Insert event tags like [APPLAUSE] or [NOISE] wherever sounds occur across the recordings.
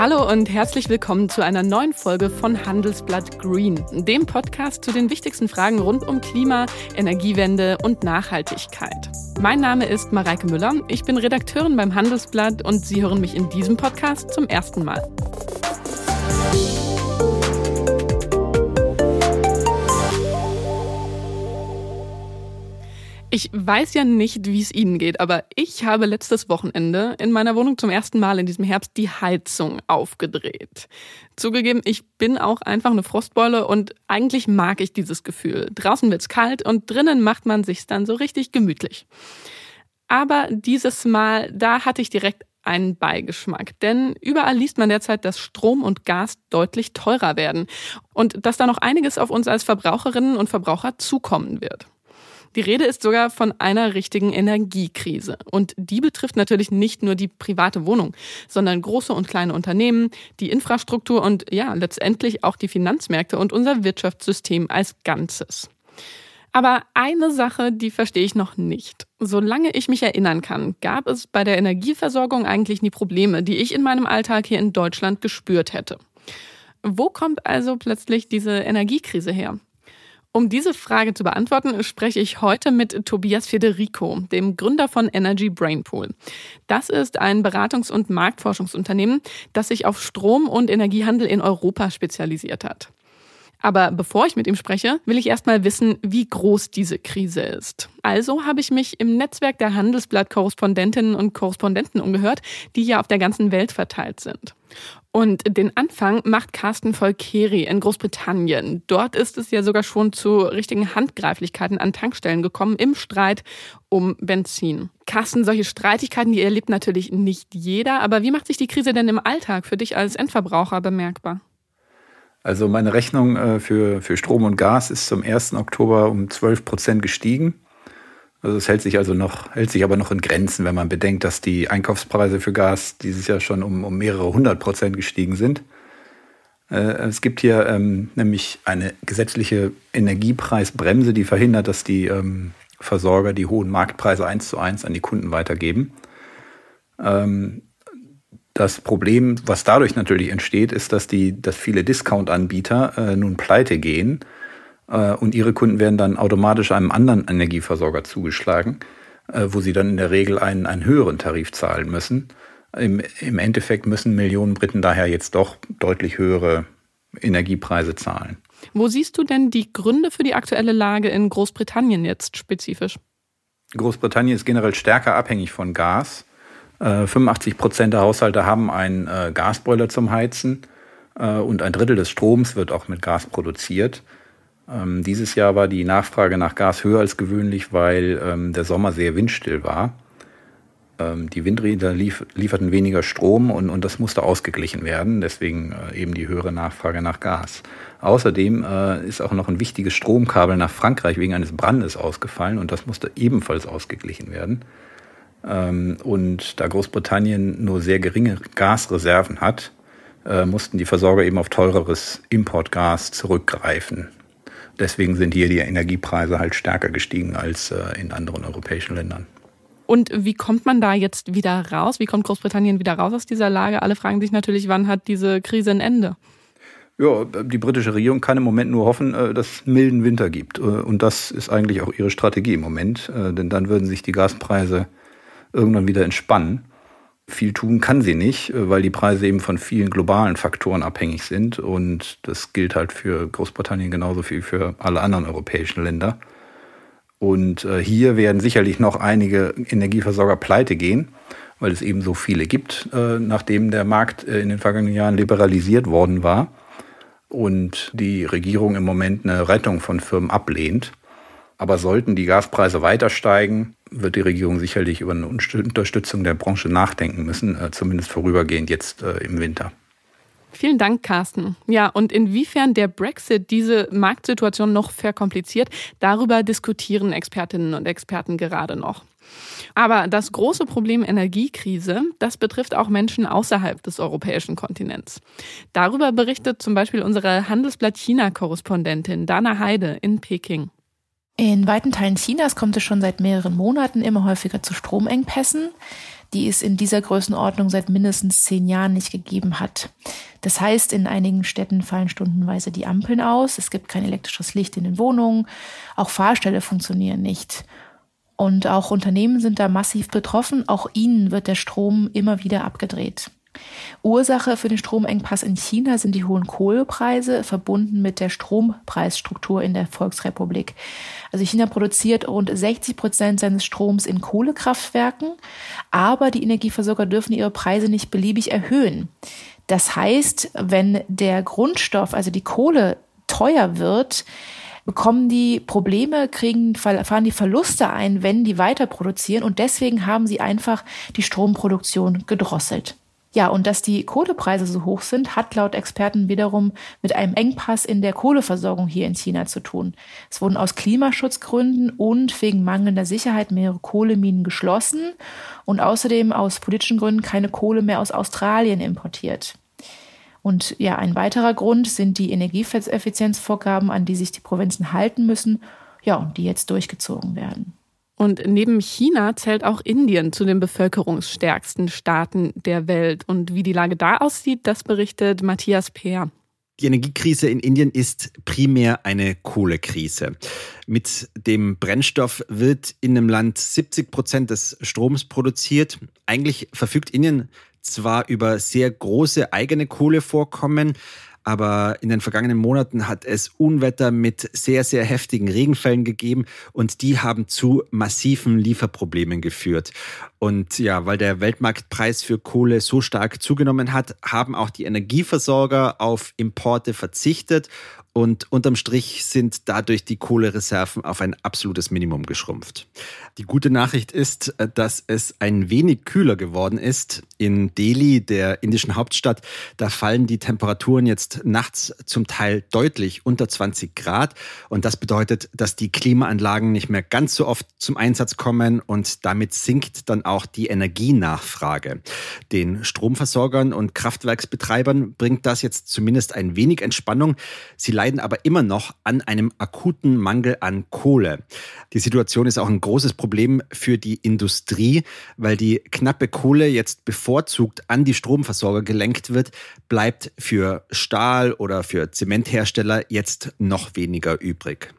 Hallo und herzlich willkommen zu einer neuen Folge von Handelsblatt Green, dem Podcast zu den wichtigsten Fragen rund um Klima, Energiewende und Nachhaltigkeit. Mein Name ist Mareike Müller, ich bin Redakteurin beim Handelsblatt und Sie hören mich in diesem Podcast zum ersten Mal. Ich weiß ja nicht, wie es Ihnen geht, aber ich habe letztes Wochenende in meiner Wohnung zum ersten Mal in diesem Herbst die Heizung aufgedreht. Zugegeben, ich bin auch einfach eine Frostbeule und eigentlich mag ich dieses Gefühl. Draußen wird's kalt und drinnen macht man sich's dann so richtig gemütlich. Aber dieses Mal, da hatte ich direkt einen Beigeschmack. Denn überall liest man derzeit, dass Strom und Gas deutlich teurer werden und dass da noch einiges auf uns als Verbraucherinnen und Verbraucher zukommen wird. Die Rede ist sogar von einer richtigen Energiekrise. Und die betrifft natürlich nicht nur die private Wohnung, sondern große und kleine Unternehmen, die Infrastruktur und ja, letztendlich auch die Finanzmärkte und unser Wirtschaftssystem als Ganzes. Aber eine Sache, die verstehe ich noch nicht. Solange ich mich erinnern kann, gab es bei der Energieversorgung eigentlich nie Probleme, die ich in meinem Alltag hier in Deutschland gespürt hätte. Wo kommt also plötzlich diese Energiekrise her? Um diese Frage zu beantworten, spreche ich heute mit Tobias Federico, dem Gründer von Energy Brainpool. Das ist ein Beratungs- und Marktforschungsunternehmen, das sich auf Strom- und Energiehandel in Europa spezialisiert hat. Aber bevor ich mit ihm spreche, will ich erstmal wissen, wie groß diese Krise ist. Also habe ich mich im Netzwerk der Handelsblatt-Korrespondentinnen und Korrespondenten umgehört, die ja auf der ganzen Welt verteilt sind. Und den Anfang macht Carsten Volkeri in Großbritannien. Dort ist es ja sogar schon zu richtigen Handgreiflichkeiten an Tankstellen gekommen im Streit um Benzin. Carsten, solche Streitigkeiten, die erlebt natürlich nicht jeder. Aber wie macht sich die Krise denn im Alltag für dich als Endverbraucher bemerkbar? Also meine Rechnung äh, für, für Strom und Gas ist zum 1. Oktober um 12 Prozent gestiegen. Also es hält sich also noch, hält sich aber noch in Grenzen, wenn man bedenkt, dass die Einkaufspreise für Gas dieses Jahr schon um, um mehrere hundert Prozent gestiegen sind. Äh, es gibt hier ähm, nämlich eine gesetzliche Energiepreisbremse, die verhindert, dass die ähm, Versorger die hohen Marktpreise eins zu eins an die Kunden weitergeben. Ähm, das Problem, was dadurch natürlich entsteht, ist, dass, die, dass viele Discount-Anbieter äh, nun pleite gehen äh, und ihre Kunden werden dann automatisch einem anderen Energieversorger zugeschlagen, äh, wo sie dann in der Regel einen, einen höheren Tarif zahlen müssen. Im, Im Endeffekt müssen Millionen Briten daher jetzt doch deutlich höhere Energiepreise zahlen. Wo siehst du denn die Gründe für die aktuelle Lage in Großbritannien jetzt spezifisch? Großbritannien ist generell stärker abhängig von Gas. 85 äh, Prozent der Haushalte haben einen äh, Gasboiler zum Heizen äh, und ein Drittel des Stroms wird auch mit Gas produziert. Ähm, dieses Jahr war die Nachfrage nach Gas höher als gewöhnlich, weil ähm, der Sommer sehr windstill war. Ähm, die Windräder lief, lieferten weniger Strom und, und das musste ausgeglichen werden, deswegen eben die höhere Nachfrage nach Gas. Außerdem ist auch noch ein wichtiges Stromkabel nach Frankreich wegen eines Brandes ausgefallen und das musste ebenfalls ausgeglichen werden. Ähm, und da Großbritannien nur sehr geringe Gasreserven hat, äh, mussten die Versorger eben auf teureres Importgas zurückgreifen. Deswegen sind hier die Energiepreise halt stärker gestiegen als äh, in anderen europäischen Ländern. Und wie kommt man da jetzt wieder raus? Wie kommt Großbritannien wieder raus aus dieser Lage? Alle fragen sich natürlich, wann hat diese Krise ein Ende? Ja, die britische Regierung kann im Moment nur hoffen, äh, dass es einen milden Winter gibt. Und das ist eigentlich auch ihre Strategie im Moment, denn dann würden sich die Gaspreise irgendwann wieder entspannen. Viel tun kann sie nicht, äh, weil die Preise eben von vielen globalen Faktoren abhängig sind. Und das gilt halt für Großbritannien genauso viel für alle anderen europäischen Länder. Und äh, hier werden sicherlich noch einige Energieversorger pleite gehen, weil es eben so viele gibt, äh, nachdem der Markt in den vergangenen Jahren liberalisiert worden war und die Regierung im Moment eine Rettung von Firmen ablehnt. Aber sollten die Gaspreise weiter steigen, wird die Regierung sicherlich über eine Unterstützung der Branche nachdenken müssen, äh, zumindest vorübergehend jetzt äh, im Winter. Vielen Dank, Carsten. Ja, und inwiefern der Brexit diese Marktsituation noch verkompliziert, darüber diskutieren Expertinnen und Experten gerade noch. Aber das große Problem Energiekrise, das betrifft auch Menschen außerhalb des europäischen Kontinents. Darüber berichtet zum Beispiel unsere Handelsblatt China-Korrespondentin Dana Heide in Peking. In weiten Teilen Chinas kommt es schon seit mehreren Monaten immer häufiger zu Stromengpässen. die es in dieser Größenordnung seit mindestens zehn Jahren nicht gegeben hat. Das heißt, in einigen Städten fallen stundenweise die Ampeln aus, es gibt kein elektrisches Licht in den Wohnungen, auch Fahrställe funktionieren nicht. Und auch Unternehmen sind da massiv betroffen, auch ihnen wird der Strom immer wieder abgedreht. Ursache für den Stromengpass in China sind die hohen Kohlepreise, verbunden mit der Strompreisstruktur in der Volksrepublik. Also China produziert rund 60 Prozent seines Stroms in Kohlekraftwerken, aber die Energieversorger dürfen ihre Preise nicht beliebig erhöhen. Das heißt, wenn der Grundstoff, also die Kohle, teuer wird, bekommen die Probleme, kriegen, fahren die Verluste ein, wenn die weiter produzieren und deswegen haben sie einfach die Stromproduktion gedrosselt. Ja, und dass die Kohlepreise so hoch sind, hat laut Experten wiederum mit einem Engpass in der Kohleversorgung hier in China zu tun. Es wurden aus Klimaschutzgründen und wegen mangelnder Sicherheit mehrere Kohleminen geschlossen und außerdem aus politischen Gründen keine Kohle mehr aus Australien importiert. Und ja, ein weiterer Grund sind die Energieeffizienzvorgaben, an die sich die Provinzen halten müssen, ja, und die jetzt durchgezogen werden. Und neben China zählt auch Indien zu den bevölkerungsstärksten Staaten der Welt. Und wie die Lage da aussieht, das berichtet Matthias Peer. Die Energiekrise in Indien ist primär eine Kohlekrise. Mit dem Brennstoff wird in dem Land 70 Prozent des Stroms produziert. Eigentlich verfügt Indien zwar über sehr große eigene Kohlevorkommen, aber in den vergangenen Monaten hat es Unwetter mit sehr, sehr heftigen Regenfällen gegeben und die haben zu massiven Lieferproblemen geführt. Und ja, weil der Weltmarktpreis für Kohle so stark zugenommen hat, haben auch die Energieversorger auf Importe verzichtet und unterm Strich sind dadurch die Kohlereserven auf ein absolutes Minimum geschrumpft. Die gute Nachricht ist, äh, dass es ein wenig kühler geworden ist. In Delhi, der indischen Hauptstadt, da fallen die Temperaturen jetzt nachts zum Teil deutlich unter 20 Grad. Und das bedeutet, dass die Klimaanlagen nicht mehr ganz so oft zum Einsatz kommen und damit sinkt dann auch die Energienachfrage. Den Stromversorgern und Kraftwerksbetreibern bringt das jetzt zumindest ein wenig Entspannung. Sie leiden aber immer noch an einem akuten Mangel an Kohle. Die Situation ist auch ein großes Problem für die Industrie, weil die knappe Kohle jetzt bevorzugt an die Stromversorger gelenkt wird, bleibt für Stahl oder für Zementhersteller jetzt noch weniger übrig.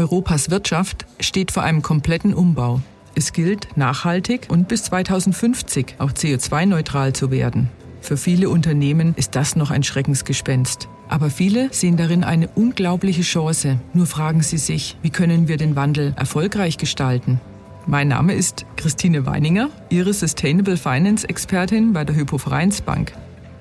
Europas Wirtschaft steht vor einem kompletten Umbau. Es gilt, nachhaltig und bis 2050 auch CO2-neutral zu werden. Für viele Unternehmen ist das noch ein Schreckensgespenst. Aber viele sehen darin eine unglaubliche Chance. Nur fragen sie sich, wie können wir den Wandel erfolgreich gestalten? Mein Name ist Christine Weininger, Ihre Sustainable Finance Expertin bei der Hypo Vereinsbank.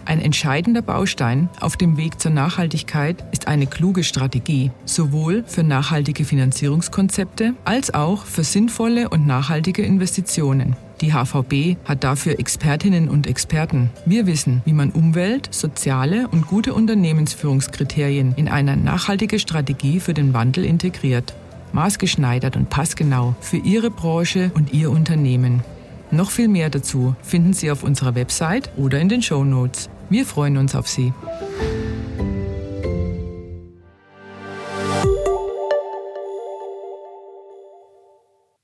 Ein entscheidender Baustein auf dem Weg zur Nachhaltigkeit ist eine kluge Strategie, sowohl für nachhaltige Finanzierungskonzepte als auch für sinnvolle und nachhaltige Investitionen. Die HVB hat dafür Expertinnen und Experten. Wir wissen, wie man Umwelt, soziale und gute Unternehmensführungskriterien in eine nachhaltige Strategie für den Wandel integriert. Maßgeschneidert und passgenau für Ihre Branche und Ihr Unternehmen. Noch viel mehr dazu finden Sie auf unserer Website oder in den Show Notes. Wir freuen uns auf Sie.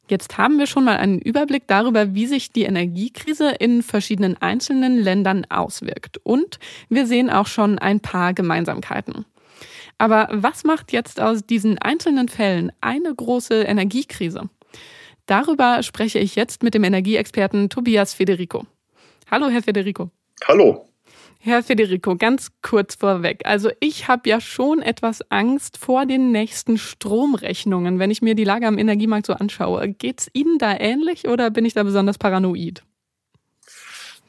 Jetzt haben wir schon mal einen Überblick darüber, wie sich die Energiekrise in verschiedenen einzelnen Ländern auswirkt. Und wir sehen auch schon ein paar Gemeinsamkeiten. Aber was macht jetzt aus diesen einzelnen Fällen eine große Energiekrise? Darüber spreche ich jetzt mit dem Energieexperten Tobias Federico. Hallo, Herr Federico. Hallo. Herr Federico, ganz kurz vorweg. Also ich habe ja schon etwas Angst vor den nächsten Stromrechnungen, wenn ich mir die Lage am Energiemarkt so anschaue. Geht es Ihnen da ähnlich oder bin ich da besonders paranoid?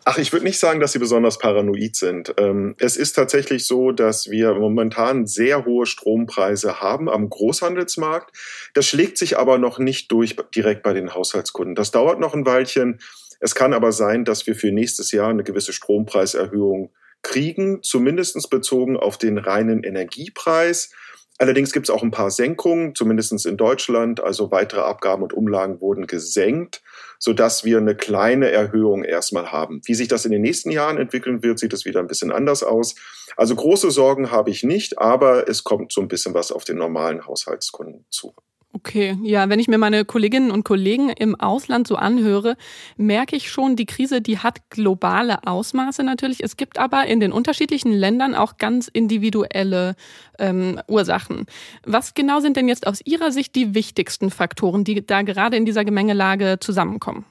Ach, ich würde nicht sagen, dass sie besonders paranoid sind. Ähm, es ist tatsächlich so, dass wir momentan sehr hohe Strompreise haben am Großhandelsmarkt. Das schlägt sich aber noch nicht durch direkt bei den Haushaltskunden. Das dauert noch ein Weilchen. Es kann aber sein, dass wir für nächstes Jahr eine gewisse Strompreiserhöhung kriegen, zumindest bezogen auf den reinen Energiepreis. Allerdings gibt es auch ein paar Senkungen, zumindest in Deutschland. Also weitere Abgaben und Umlagen wurden gesenkt, sodass wir eine kleine Erhöhung erstmal haben. Wie sich das in den nächsten Jahren entwickeln wird, sieht es wieder ein bisschen anders aus. Also große Sorgen habe ich nicht, aber es kommt so ein bisschen was auf den normalen Haushaltskunden zu. Okay, ja, wenn ich mir meine Kolleginnen und Kollegen im Ausland so anhöre, merke ich schon, die Krise, die hat globale Ausmaße natürlich. Es gibt aber in den unterschiedlichen Ländern auch ganz individuelle ähm, Ursachen. Was genau sind denn jetzt aus Ihrer Sicht die wichtigsten Faktoren, die da gerade in dieser Gemengelage zusammenkommen?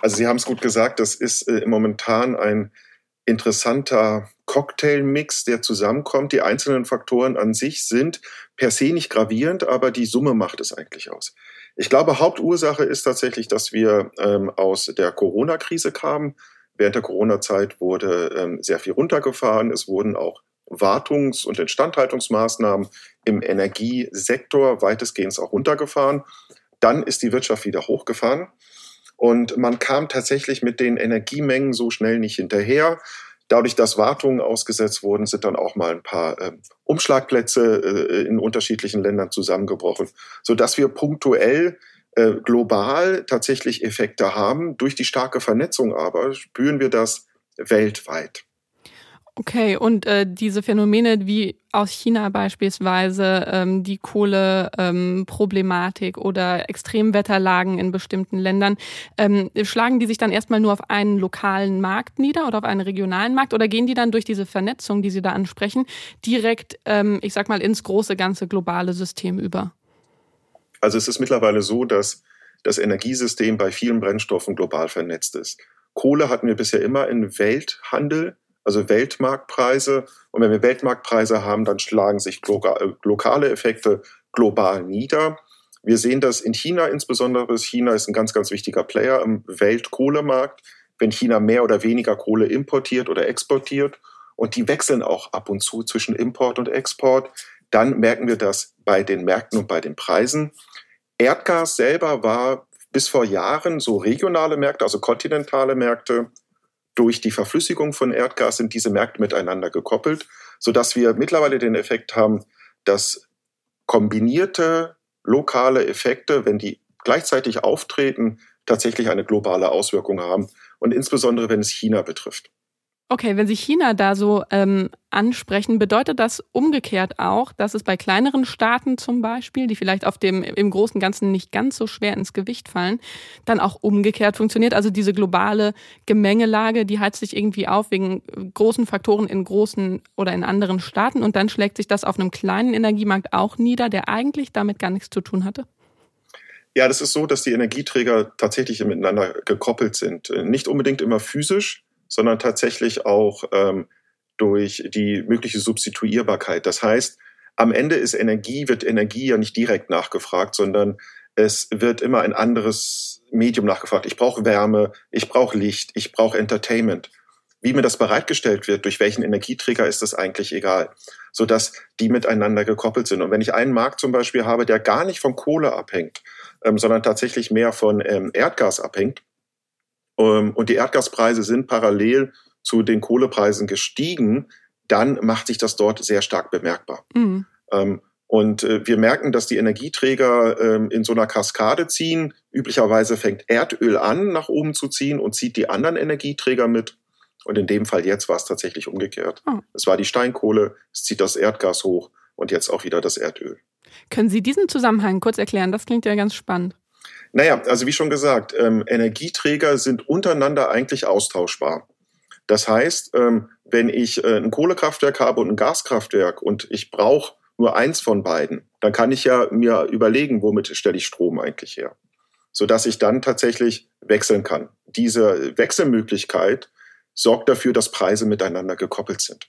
Also Sie haben es gut gesagt, das ist äh, momentan ein interessanter Cocktailmix, der zusammenkommt. Die einzelnen Faktoren an sich sind per se nicht gravierend, aber die Summe macht es eigentlich aus. Ich glaube, Hauptursache ist tatsächlich, dass wir ähm, aus der Corona-Krise kamen. Während der Corona-Zeit wurde ähm, sehr viel runtergefahren. Es wurden auch Wartungs- und Instandhaltungsmaßnahmen im Energiesektor weitestgehend auch runtergefahren. Dann ist die Wirtschaft wieder hochgefahren. Und man kam tatsächlich mit den Energiemengen so schnell nicht hinterher. Dadurch, dass Wartungen ausgesetzt wurden, sind dann auch mal ein paar äh, Umschlagplätze äh, in unterschiedlichen Ländern zusammengebrochen, sodass wir punktuell äh, global tatsächlich Effekte haben. Durch die starke Vernetzung aber spüren wir das weltweit. Okay, und äh, diese Phänomene wie aus China beispielsweise, ähm, die Kohleproblematik ähm, oder Extremwetterlagen in bestimmten Ländern, ähm, schlagen die sich dann erstmal nur auf einen lokalen Markt nieder oder auf einen regionalen Markt oder gehen die dann durch diese Vernetzung, die Sie da ansprechen, direkt, ähm, ich sag mal, ins große ganze globale System über? Also es ist mittlerweile so, dass das Energiesystem bei vielen Brennstoffen global vernetzt ist. Kohle hatten wir bisher immer in Welthandel also Weltmarktpreise. Und wenn wir Weltmarktpreise haben, dann schlagen sich äh, lokale Effekte global nieder. Wir sehen das in China insbesondere. China ist ein ganz, ganz wichtiger Player im Weltkohlemarkt. Wenn China mehr oder weniger Kohle importiert oder exportiert, und die wechseln auch ab und zu zwischen Import und Export, dann merken wir das bei den Märkten und bei den Preisen. Erdgas selber war bis vor Jahren so regionale Märkte, also kontinentale Märkte durch die Verflüssigung von Erdgas sind diese Märkte miteinander gekoppelt, sodass wir mittlerweile den Effekt haben, dass kombinierte lokale Effekte, wenn die gleichzeitig auftreten, tatsächlich eine globale Auswirkung haben und insbesondere wenn es China betrifft. Okay, wenn Sie China da so ähm, ansprechen, bedeutet das umgekehrt auch, dass es bei kleineren Staaten zum Beispiel, die vielleicht auf dem im großen Ganzen nicht ganz so schwer ins Gewicht fallen, dann auch umgekehrt funktioniert? Also diese globale Gemengelage, die heizt sich irgendwie auf wegen großen Faktoren in großen oder in anderen Staaten und dann schlägt sich das auf einem kleinen Energiemarkt auch nieder, der eigentlich damit gar nichts zu tun hatte? Ja, das ist so, dass die Energieträger tatsächlich miteinander gekoppelt sind. Nicht unbedingt immer physisch, sondern tatsächlich auch ähm, durch die mögliche Substituierbarkeit. Das heißt, am Ende ist Energie, wird Energie ja nicht direkt nachgefragt, sondern es wird immer ein anderes Medium nachgefragt. Ich brauche Wärme, ich brauche Licht, ich brauche Entertainment. Wie mir das bereitgestellt wird, durch welchen Energieträger, ist das eigentlich egal, sodass die miteinander gekoppelt sind. Und wenn ich einen Markt zum Beispiel habe, der gar nicht von Kohle abhängt, ähm, sondern tatsächlich mehr von ähm, Erdgas abhängt, ähm, und die Erdgaspreise sind parallel zu den Kohlepreisen gestiegen, dann macht sich das dort sehr stark bemerkbar. Mhm. Ähm, und äh, wir merken, dass die Energieträger ähm, in so einer Kaskade ziehen. Üblicherweise fängt Erdöl an, nach oben zu ziehen und zieht die anderen Energieträger mit. Und in dem Fall jetzt war es tatsächlich umgekehrt. Oh. Es war die Steinkohle, es zieht das Erdgas hoch und jetzt auch wieder das Erdöl. Können Sie diesen Zusammenhang kurz erklären? Das klingt ja ganz spannend. Naja, also wie schon gesagt, ähm, Energieträger sind untereinander eigentlich austauschbar. Das heißt, ähm, wenn ich äh, ein Kohlekraftwerk habe und ein Gaskraftwerk und ich brauche nur eins von beiden, dann kann ich ja mir überlegen, womit stelle ich Strom eigentlich her, sodass ich dann tatsächlich wechseln kann. Diese Wechselmöglichkeit sorgt dafür, dass Preise miteinander gekoppelt sind.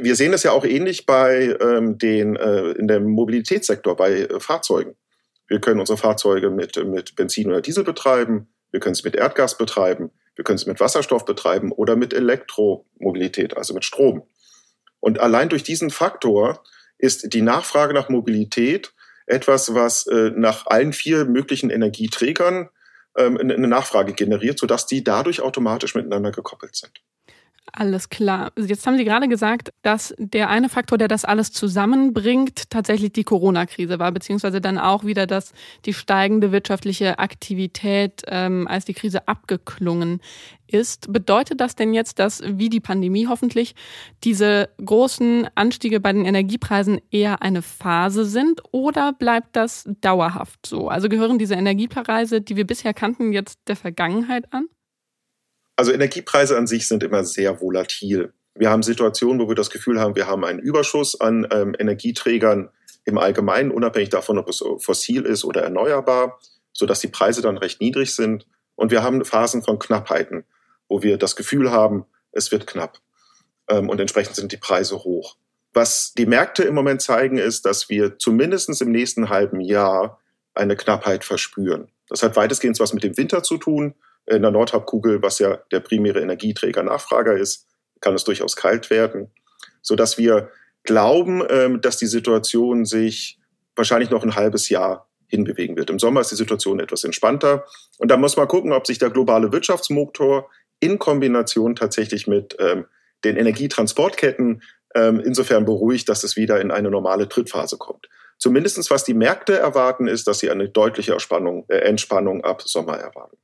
Wir sehen es ja auch ähnlich bei ähm, den äh, in dem Mobilitätssektor bei äh, Fahrzeugen. Wir können unsere Fahrzeuge mit, mit Benzin oder Diesel betreiben. Wir können es mit Erdgas betreiben. Wir können es mit Wasserstoff betreiben oder mit Elektromobilität, also mit Strom. Und allein durch diesen Faktor ist die Nachfrage nach Mobilität etwas, was äh, nach allen vier möglichen Energieträgern ähm, eine Nachfrage generiert, sodass die dadurch automatisch miteinander gekoppelt sind. Alles klar. Jetzt haben Sie gerade gesagt, dass der eine Faktor, der das alles zusammenbringt, tatsächlich die Corona-Krise war, beziehungsweise dann auch wieder das, die steigende wirtschaftliche Aktivität, ähm, als die Krise abgeklungen ist. Bedeutet das denn jetzt, dass, wie die Pandemie hoffentlich, diese großen Anstiege bei den Energiepreisen eher eine Phase sind oder bleibt das dauerhaft so? Also gehören diese Energiepreise, die wir bisher kannten, jetzt der Vergangenheit an? Also Energiepreise an sich sind immer sehr volatil. Wir haben Situationen, wo wir das Gefühl haben, wir haben einen Überschuss an ähm, Energieträgern im Allgemeinen, unabhängig davon, ob es fossil ist oder erneuerbar, sodass die Preise dann recht niedrig sind. Und wir haben Phasen von Knappheiten, wo wir das Gefühl haben, es wird knapp. Ähm, und entsprechend sind die Preise hoch. Was die Märkte im Moment zeigen, ist, dass wir zumindest im nächsten halben Jahr eine Knappheit verspüren. Das hat weitestgehend was mit dem Winter zu tun in der Nordhalbkugel, was ja der primäre Energieträger Nachfrager ist, kann es durchaus kalt werden, so dass wir glauben, ähm, dass die Situation sich wahrscheinlich noch ein halbes Jahr hinbewegen wird. Im Sommer ist die Situation etwas entspannter und da muss man gucken, ob sich der globale Wirtschaftsmotor in Kombination tatsächlich mit ähm, den Energietransportketten ähm, insofern beruhigt, dass es wieder in eine normale Trittphase kommt. Zumindestens was die Märkte erwarten, ist, dass sie eine deutliche äh, Entspannung ab Sommer erwarten.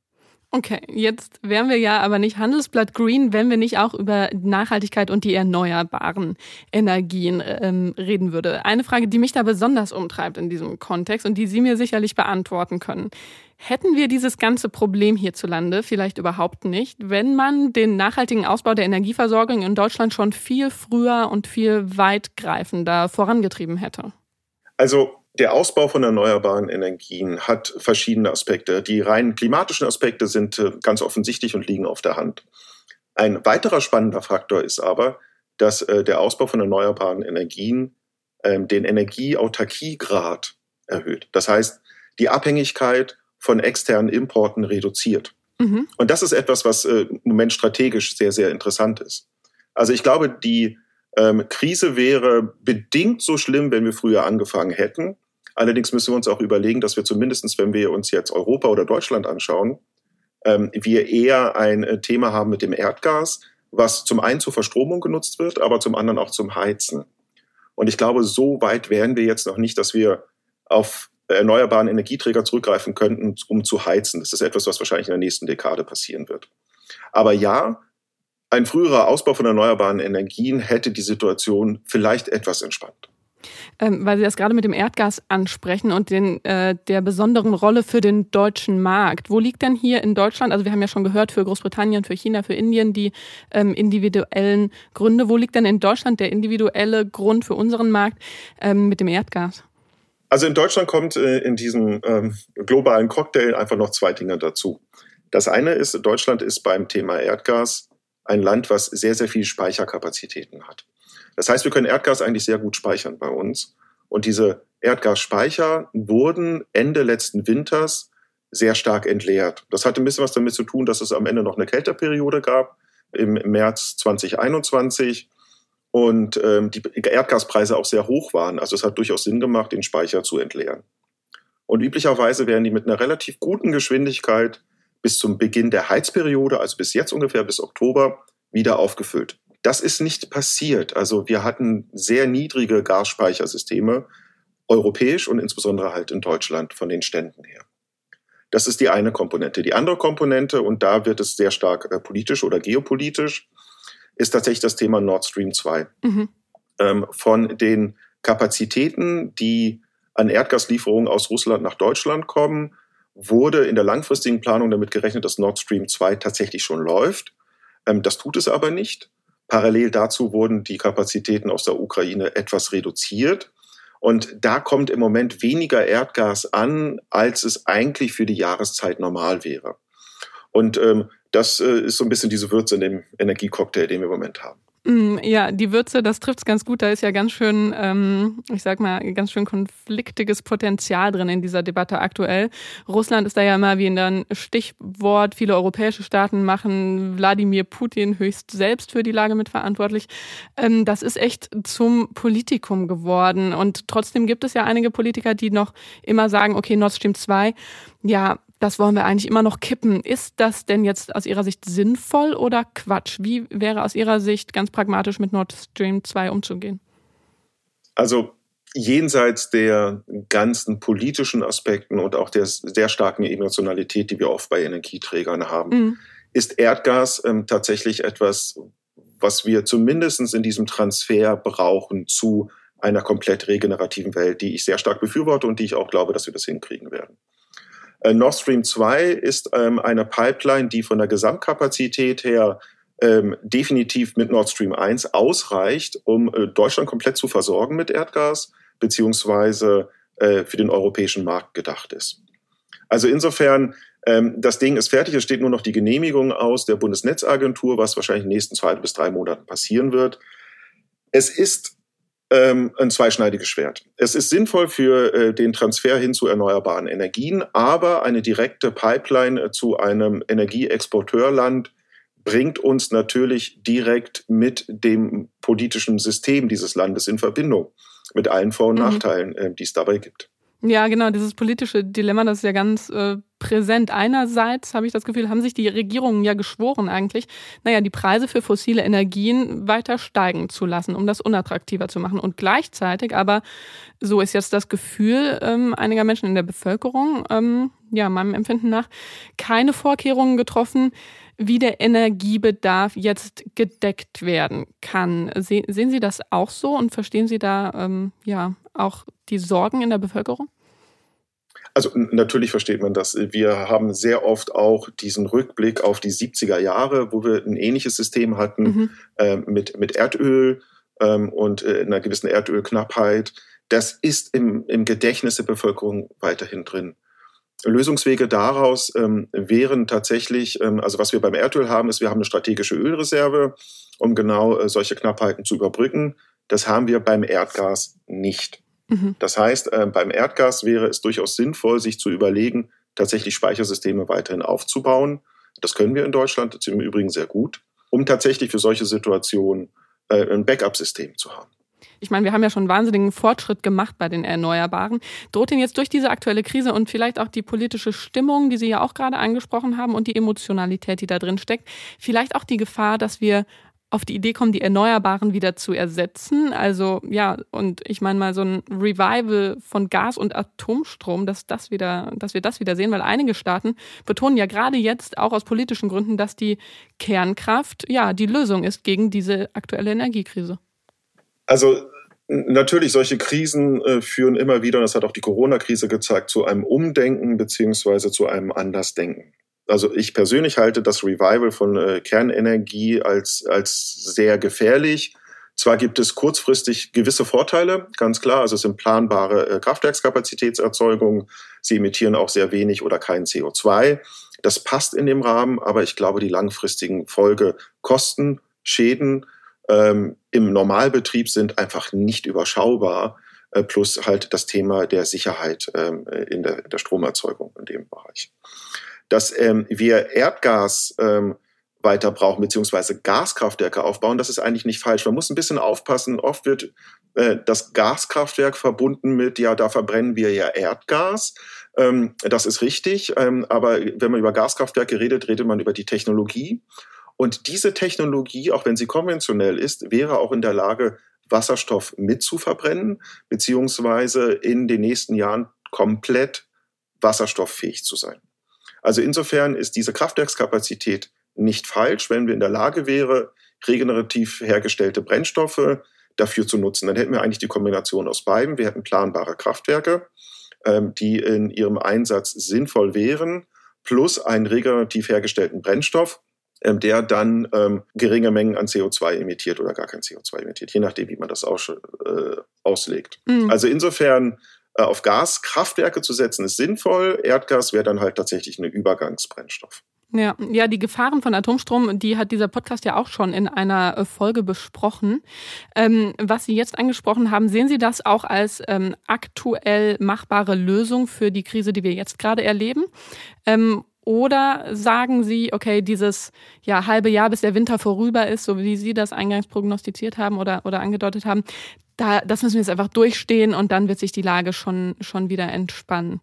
Okay, jetzt wären wir ja aber nicht Handelsblatt Green, wenn wir nicht auch über Nachhaltigkeit und die erneuerbaren Energien ähm, reden würde. Eine Frage, die mich da besonders umtreibt in diesem Kontext und die Sie mir sicherlich beantworten können. Hätten wir dieses ganze Problem hierzulande vielleicht überhaupt nicht, wenn man den nachhaltigen Ausbau der Energieversorgung in Deutschland schon viel früher und viel weitgreifender vorangetrieben hätte? Also der Ausbau von erneuerbaren Energien hat verschiedene Aspekte. Die rein klimatischen Aspekte sind äh, ganz offensichtlich und liegen auf der Hand. Ein weiterer spannender Faktor ist aber, dass äh, der Ausbau von erneuerbaren Energien ähm, den Energieautarkiegrad erhöht. Das heißt, die Abhängigkeit von externen Importen reduziert. Mhm. Und das ist etwas, was äh, im Moment strategisch sehr, sehr interessant ist. Also ich glaube, die ähm, Krise wäre bedingt so schlimm, wenn wir früher angefangen hätten. Allerdings müssen wir uns auch überlegen, dass wir zumindestens, wenn wir uns jetzt Europa oder Deutschland anschauen, ähm, wir eher ein äh, Thema haben mit dem Erdgas, was zum einen zur Verstromung genutzt wird, aber zum anderen auch zum Heizen. Und ich glaube, so weit wären wir jetzt noch nicht, dass wir auf erneuerbaren Energieträger zurückgreifen könnten, um zu heizen. Das ist etwas, was wahrscheinlich in der nächsten Dekade passieren wird. Aber ja, ein früherer Ausbau von erneuerbaren Energien hätte die Situation vielleicht etwas entspannt ähm, weil Sie das gerade mit dem Erdgas ansprechen und den, äh, der besonderen Rolle für den deutschen Markt. Wo liegt denn hier in Deutschland, also wir haben ja schon gehört, für Großbritannien, für China, für Indien die ähm, individuellen Gründe. Wo liegt denn in Deutschland der individuelle Grund für unseren Markt ähm, mit dem Erdgas? Also in Deutschland kommt äh, in diesem ähm, globalen Cocktail einfach noch zwei Dinge dazu. Das eine ist, Deutschland ist beim Thema Erdgas ein Land, was sehr, sehr viel Speicherkapazitäten hat. Das heißt, wir können Erdgas eigentlich sehr gut speichern bei uns. Und diese Erdgasspeicher wurden Ende letzten Winters sehr stark entleert. Das hatte ein bisschen was damit zu tun, dass es am Ende noch eine Kälteperiode gab im März 2021 und ähm, die Erdgaspreise auch sehr hoch waren. Also es hat durchaus Sinn gemacht, den Speicher zu entleeren. Und üblicherweise werden die mit einer relativ guten Geschwindigkeit bis zum Beginn der Heizperiode, also bis jetzt ungefähr bis Oktober, wieder aufgefüllt. Das ist nicht passiert. Also wir hatten sehr niedrige Gasspeichersysteme, europäisch und insbesondere halt in Deutschland von den Ständen her. Das ist die eine Komponente. Die andere Komponente, und da wird es sehr stark äh, politisch oder geopolitisch, ist tatsächlich das Thema Nord Stream 2. Mhm. Ähm, von den Kapazitäten, die an Erdgaslieferungen aus Russland nach Deutschland kommen, wurde in der langfristigen Planung damit gerechnet, dass Nord Stream 2 tatsächlich schon läuft. Ähm, das tut es aber nicht. Parallel dazu wurden die Kapazitäten aus der Ukraine etwas reduziert. Und da kommt im Moment weniger Erdgas an, als es eigentlich für die Jahreszeit normal wäre. Und ähm, das äh, ist so ein bisschen diese Würze in dem Energiecocktail, den wir im Moment haben. Mm, ja, die Würze, das trifft es ganz gut. Da ist ja ganz schön, ähm, ich sag mal, ganz schön konfliktiges Potenzial drin in dieser Debatte aktuell. Russland ist da ja immer wie in ein Stichwort. Viele europäische Staaten machen Wladimir Putin höchst selbst für die Lage mitverantwortlich. Ähm, das ist echt zum Politikum geworden. Und trotzdem gibt es ja einige Politiker, die noch immer sagen, okay, Nord Stream 2, ja, das wollen wir eigentlich immer noch kippen. Ist das denn jetzt aus Ihrer Sicht sinnvoll oder Quatsch? Wie wäre aus Ihrer Sicht ganz pragmatisch mit Nord Stream 2 umzugehen? Also jenseits der ganzen politischen Aspekten und auch der sehr starken Emotionalität, die wir oft bei Energieträgern haben, mhm. ist Erdgas ähm, tatsächlich etwas, was wir zumindest in diesem Transfer brauchen zu einer komplett regenerativen Welt, die ich sehr stark befürworte und die ich auch glaube, dass wir das hinkriegen werden. Äh, Nord Stream 2 ist ähm, eine Pipeline, die von der Gesamtkapazität her ähm, definitiv mit Nord Stream 1 ausreicht, um äh, Deutschland komplett zu versorgen mit Erdgas beziehungsweise äh, für den europäischen Markt gedacht ist. Also insofern, ähm, das Ding ist fertig, es steht nur noch die Genehmigung aus der Bundesnetzagentur, was wahrscheinlich in den nächsten zwei bis drei Monaten passieren wird. Es ist ähm, ein zweischneidiges Schwert. Es ist sinnvoll für äh, den Transfer hin zu erneuerbaren Energien, aber eine direkte Pipeline äh, zu einem Energieexporteurland bringt uns natürlich direkt mit dem politischen System dieses Landes in Verbindung mit allen Vor- und mhm. Nachteilen, äh, die es dabei gibt. Ja, genau, dieses politische Dilemma, das ist ja ganz äh, präsent. Einerseits habe ich das Gefühl, haben sich die Regierungen ja geschworen eigentlich, naja, die Preise für fossile Energien weiter steigen zu lassen, um das unattraktiver zu machen. Und gleichzeitig aber, so ist jetzt das Gefühl ähm, einiger Menschen in der Bevölkerung, ähm, ja, meinem Empfinden nach, keine Vorkehrungen getroffen, wie der Energiebedarf jetzt gedeckt werden kann. Se sehen Sie das auch so und verstehen Sie da ähm, ja auch die Sorgen in der Bevölkerung? Also natürlich versteht man das. Wir haben sehr oft auch diesen Rückblick auf die 70er Jahre, wo wir ein ähnliches System hatten mhm. äh, mit, mit Erdöl ähm, und äh, einer gewissen Erdölknappheit. Das ist im, im Gedächtnis der Bevölkerung weiterhin drin. Lösungswege daraus ähm, wären tatsächlich, ähm, also was wir beim Erdöl haben, ist, wir haben eine strategische Ölreserve, um genau äh, solche Knappheiten zu überbrücken. Das haben wir beim Erdgas nicht. Mhm. Das heißt, äh, beim Erdgas wäre es durchaus sinnvoll, sich zu überlegen, tatsächlich Speichersysteme weiterhin aufzubauen. Das können wir in Deutschland, das im Übrigen sehr gut, um tatsächlich für solche Situationen äh, ein Backup-System zu haben. Ich meine, wir haben ja schon wahnsinnigen Fortschritt gemacht bei den Erneuerbaren. Droht Ihnen jetzt durch diese aktuelle Krise und vielleicht auch die politische Stimmung, die Sie ja auch gerade angesprochen haben und die Emotionalität, die da drin steckt, vielleicht auch die Gefahr, dass wir auf die Idee kommen, die Erneuerbaren wieder zu ersetzen. Also ja, und ich meine mal so ein Revival von Gas- und Atomstrom, dass das wieder, dass wir das wieder sehen, weil einige Staaten betonen ja gerade jetzt auch aus politischen Gründen, dass die Kernkraft ja die Lösung ist gegen diese aktuelle Energiekrise. Also Natürlich, solche Krisen äh, führen immer wieder, und das hat auch die Corona-Krise gezeigt, zu einem Umdenken beziehungsweise zu einem Andersdenken also ich persönlich halte das Revival von äh, Kernenergie als, als sehr gefährlich. Zwar gibt es kurzfristig gewisse Vorteile, ganz klar. Also es sind planbare äh, Kraftwerkskapazitätserzeugungen. Sie emittieren auch sehr wenig oder kein CO2. Das passt in dem Rahmen, aber ich glaube, die langfristigen Folgekosten, Schäden ähm, im Normalbetrieb sind einfach nicht überschaubar. Äh, plus halt das Thema der Sicherheit ähm, in, der, in der Stromerzeugung in dem Bereich dass ähm, wir Erdgas ähm, weiter brauchen, beziehungsweise Gaskraftwerke aufbauen, das ist eigentlich nicht falsch. Man muss ein bisschen aufpassen. Oft wird äh, das Gaskraftwerk verbunden mit, ja, da verbrennen wir ja Erdgas. Ähm, das ist richtig. Ähm, aber wenn man über Gaskraftwerke redet, redet man über die Technologie. Und diese Technologie, auch wenn sie konventionell ist, wäre auch in der Lage, Wasserstoff mitzuverbrennen, beziehungsweise in den nächsten Jahren komplett wasserstofffähig zu sein. Also insofern ist diese Kraftwerkskapazität nicht falsch, wenn wir in der Lage wären, regenerativ hergestellte Brennstoffe dafür zu nutzen. Dann hätten wir eigentlich die Kombination aus beiden. Wir hätten planbare Kraftwerke, ähm, die in ihrem Einsatz sinnvoll wären, plus einen regenerativ hergestellten Brennstoff, der dann ähm, geringe Mengen an CO2 emittiert oder gar kein CO2 emittiert, je nachdem, wie man das aus, äh, auslegt. Mhm. Also insofern äh, auf Gaskraftwerke zu setzen, ist sinnvoll. Erdgas wäre dann halt tatsächlich ein Übergangsbrennstoff. Ja, ja, die Gefahren von Atomstrom, die hat dieser Podcast ja auch schon in einer äh, Folge besprochen. Ähm, was Sie jetzt angesprochen haben, sehen Sie das auch als ähm, aktuell machbare Lösung für die Krise, die wir jetzt gerade erleben? Ähm, oder sagen Sie, okay, dieses ja, halbe Jahr, bis der Winter vorüber ist, so wie Sie das eingangs prognostiziert haben oder, oder angedeutet haben, da, das müssen wir jetzt einfach durchstehen und dann wird sich die Lage schon, schon wieder entspannen.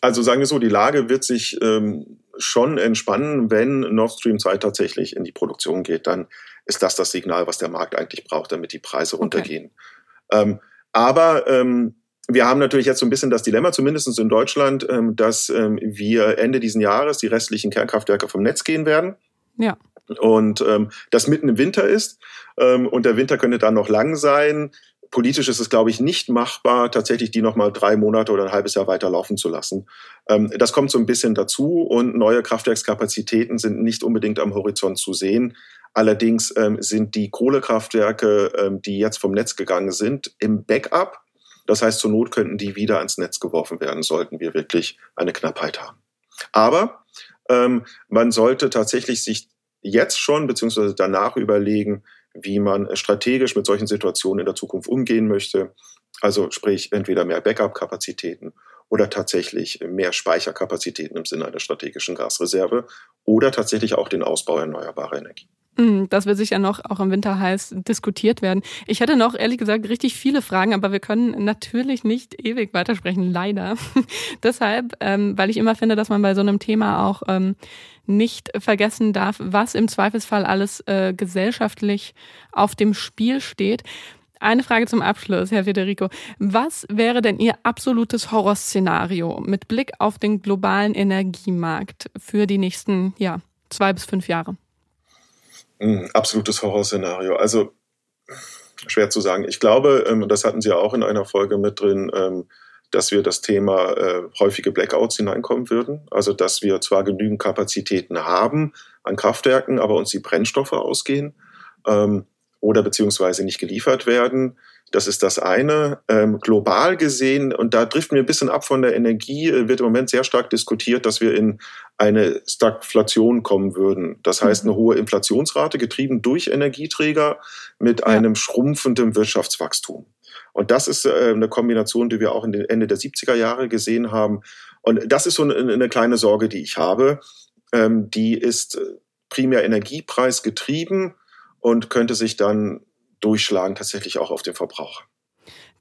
Also sagen wir so, die Lage wird sich ähm, schon entspannen, wenn Nord Stream 2 tatsächlich in die Produktion geht. Dann ist das das Signal, was der Markt eigentlich braucht, damit die Preise runtergehen. Okay. Ähm, aber ähm, wir haben natürlich jetzt so ein bisschen das Dilemma, zumindest in Deutschland, ähm, dass ähm, wir Ende diesen Jahres die restlichen Kernkraftwerke vom Netz gehen werden. Ja. Und ähm, das mitten im Winter ist. Ähm, und der Winter könnte dann noch lang sein. Politisch ist es, glaube ich, nicht machbar, tatsächlich die nochmal drei Monate oder ein halbes Jahr weiter laufen zu lassen. Das kommt so ein bisschen dazu und neue Kraftwerkskapazitäten sind nicht unbedingt am Horizont zu sehen. Allerdings sind die Kohlekraftwerke, die jetzt vom Netz gegangen sind, im Backup. Das heißt, zur Not könnten die wieder ans Netz geworfen werden, sollten wir wirklich eine Knappheit haben. Aber ähm, man sollte tatsächlich sich jetzt schon beziehungsweise danach überlegen, wie man strategisch mit solchen Situationen in der Zukunft umgehen möchte. Also sprich entweder mehr Backup-Kapazitäten oder tatsächlich mehr Speicherkapazitäten im Sinne einer strategischen Gasreserve oder tatsächlich auch den Ausbau erneuerbarer Energie. Hm, das wird sicher noch auch im Winter heiß diskutiert werden. Ich hätte noch ehrlich gesagt richtig viele Fragen, aber wir können natürlich nicht ewig weitersprechen, leider. [LAUGHS] Deshalb, ähm, weil ich immer finde, dass man bei so einem Thema auch ähm, nicht vergessen darf, was im Zweifelsfall alles äh, gesellschaftlich auf dem Spiel steht. Eine Frage zum Abschluss, Herr Federico. Was wäre denn Ihr absolutes Horrorszenario mit Blick auf den globalen Energiemarkt für die nächsten ja, zwei bis fünf Jahre? Ein absolutes Horrorszenario. Also schwer zu sagen. Ich glaube, ähm, das hatten Sie ja auch in einer Folge mit drin, ähm, dass wir das Thema äh, häufige Blackouts hineinkommen würden. Also dass wir zwar genügend Kapazitäten haben an Kraftwerken, aber uns die Brennstoffe ausgehen ähm, oder beziehungsweise nicht geliefert werden. Das ist das eine. Ähm, global gesehen, und da driften wir ein bisschen ab von der Energie, äh, wird im Moment sehr stark diskutiert, dass wir in eine Stagflation kommen würden. Das heißt, eine mhm. hohe Inflationsrate getrieben durch Energieträger mit ja. einem schrumpfenden Wirtschaftswachstum. Und das ist äh, eine Kombination, die wir auch in den Ende der 70er Jahre gesehen haben. Und das ist so eine, eine kleine Sorge, die ich habe. Ähm, die ist äh, primär Energiepreis getrieben und könnte sich dann durchschlagen tatsächlich auch auf den Verbraucher.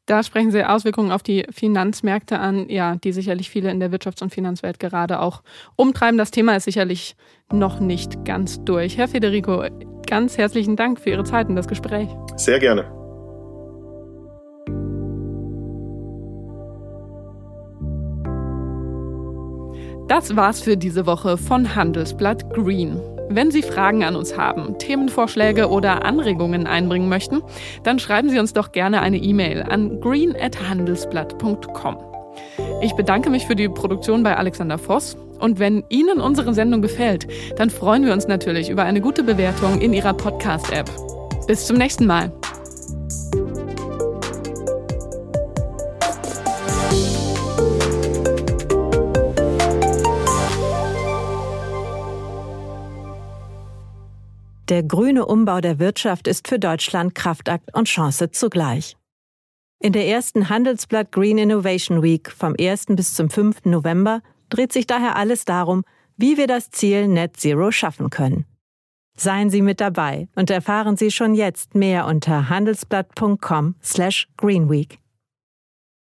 Da sprechen Sie Auswirkungen auf die Finanzmärkte an, ja, die sicherlich viele in der Wirtschafts- und Finanzwelt gerade auch umtreiben. Das Thema ist sicherlich noch nicht ganz durch. Herr Federico, ganz herzlichen Dank für Ihre Zeit und das Gespräch. Sehr gerne. Das war's für diese Woche von Handelsblatt Green. Wenn Sie Fragen an uns haben, Themenvorschläge oder Anregungen einbringen möchten, dann schreiben Sie uns doch gerne eine E-Mail an green@handelsblatt.com. Ich bedanke mich für die Produktion bei Alexander Voss und wenn Ihnen unsere Sendung gefällt, dann freuen wir uns natürlich über eine gute Bewertung in Ihrer Podcast-App. Bis zum nächsten Mal. Der grüne Umbau der Wirtschaft ist für Deutschland Kraftakt und Chance zugleich. In der ersten Handelsblatt Green Innovation Week vom 1. bis zum 5. November dreht sich daher alles darum, wie wir das Ziel Net Zero schaffen können. Seien Sie mit dabei und erfahren Sie schon jetzt mehr unter handelsblatt.com/greenweek.